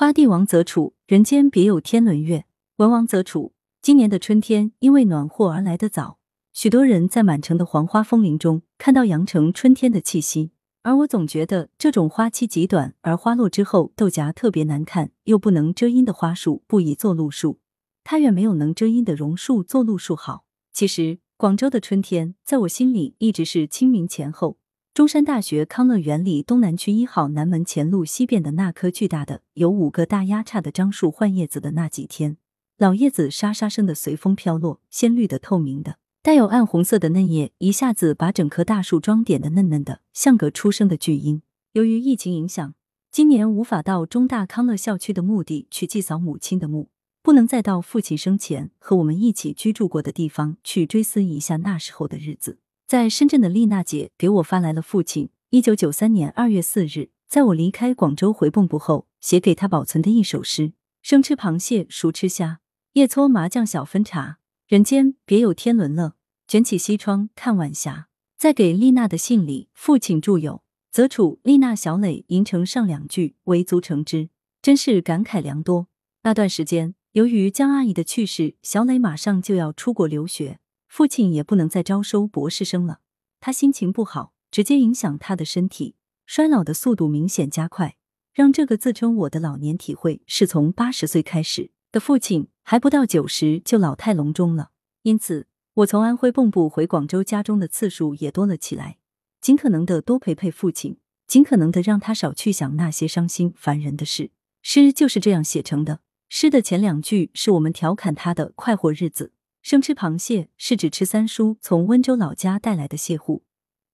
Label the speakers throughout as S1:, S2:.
S1: 花帝王则处，人间别有天伦月。文王则处，今年的春天因为暖和而来得早，许多人在满城的黄花风铃中看到阳城春天的气息。而我总觉得这种花期极短，而花落之后豆荚特别难看又不能遮阴的花树，不宜做路树。它远没有能遮阴的榕树做路树好。其实，广州的春天在我心里一直是清明前后。中山大学康乐园里东南区一号南门前路西边的那棵巨大的、有五个大丫杈的樟树换叶子的那几天，老叶子沙沙声的随风飘落，鲜绿的、透明的。带有暗红色的嫩叶，一下子把整棵大树装点的嫩嫩的，像个出生的巨婴。由于疫情影响，今年无法到中大康乐校区的墓地去祭扫母亲的墓，不能再到父亲生前和我们一起居住过的地方去追思一下那时候的日子。在深圳的丽娜姐给我发来了父亲一九九三年二月四日，在我离开广州回蚌埠后写给他保存的一首诗：生吃螃蟹，熟吃虾，夜搓麻将小分茶。人间别有天伦乐，卷起西窗看晚霞。在给丽娜的信里，父亲注有“则处丽娜小磊吟成上两句，为足成之”，真是感慨良多。那段时间，由于江阿姨的去世，小磊马上就要出国留学，父亲也不能再招收博士生了。他心情不好，直接影响他的身体，衰老的速度明显加快，让这个自称我的老年体会是从八十岁开始的父亲。还不到九十就老态龙钟了，因此我从安徽蚌埠回广州家中的次数也多了起来，尽可能的多陪陪父亲，尽可能的让他少去想那些伤心烦人的事。诗就是这样写成的。诗的前两句是我们调侃他的快活日子，生吃螃蟹是指吃三叔从温州老家带来的蟹糊，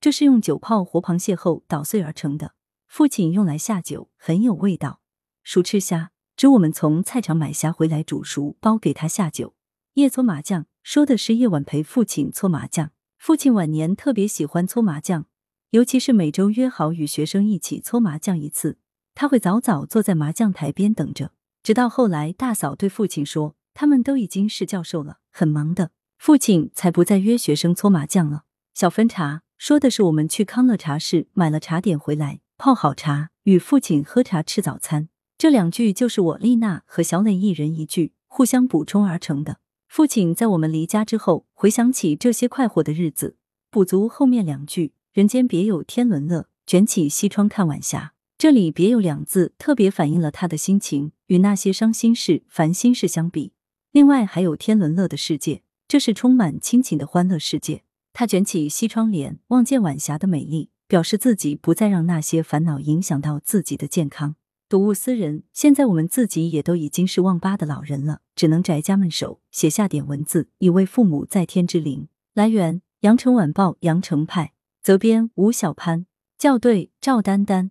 S1: 这是用酒泡活螃蟹后捣碎而成的，父亲用来下酒，很有味道。熟吃虾。指我们从菜场买虾回来煮熟，包给他下酒。夜搓麻将，说的是夜晚陪父亲搓麻将。父亲晚年特别喜欢搓麻将，尤其是每周约好与学生一起搓麻将一次，他会早早坐在麻将台边等着。直到后来，大嫂对父亲说，他们都已经是教授了，很忙的，父亲才不再约学生搓麻将了。小分茶，说的是我们去康乐茶室买了茶点回来，泡好茶，与父亲喝茶吃早餐。这两句就是我丽娜和小磊一人一句，互相补充而成的。父亲在我们离家之后，回想起这些快活的日子，补足后面两句“人间别有天伦乐，卷起西窗看晚霞”。这里“别有”两字，特别反映了他的心情。与那些伤心事、烦心事相比，另外还有天伦乐的世界，这是充满亲情的欢乐世界。他卷起西窗帘，望见晚霞的美丽，表示自己不再让那些烦恼影响到自己的健康。睹物思人，现在我们自己也都已经是望八的老人了，只能宅家闷手，写下点文字，以慰父母在天之灵。来源：羊城晚报羊城派，责编：吴小潘，校对：赵丹丹。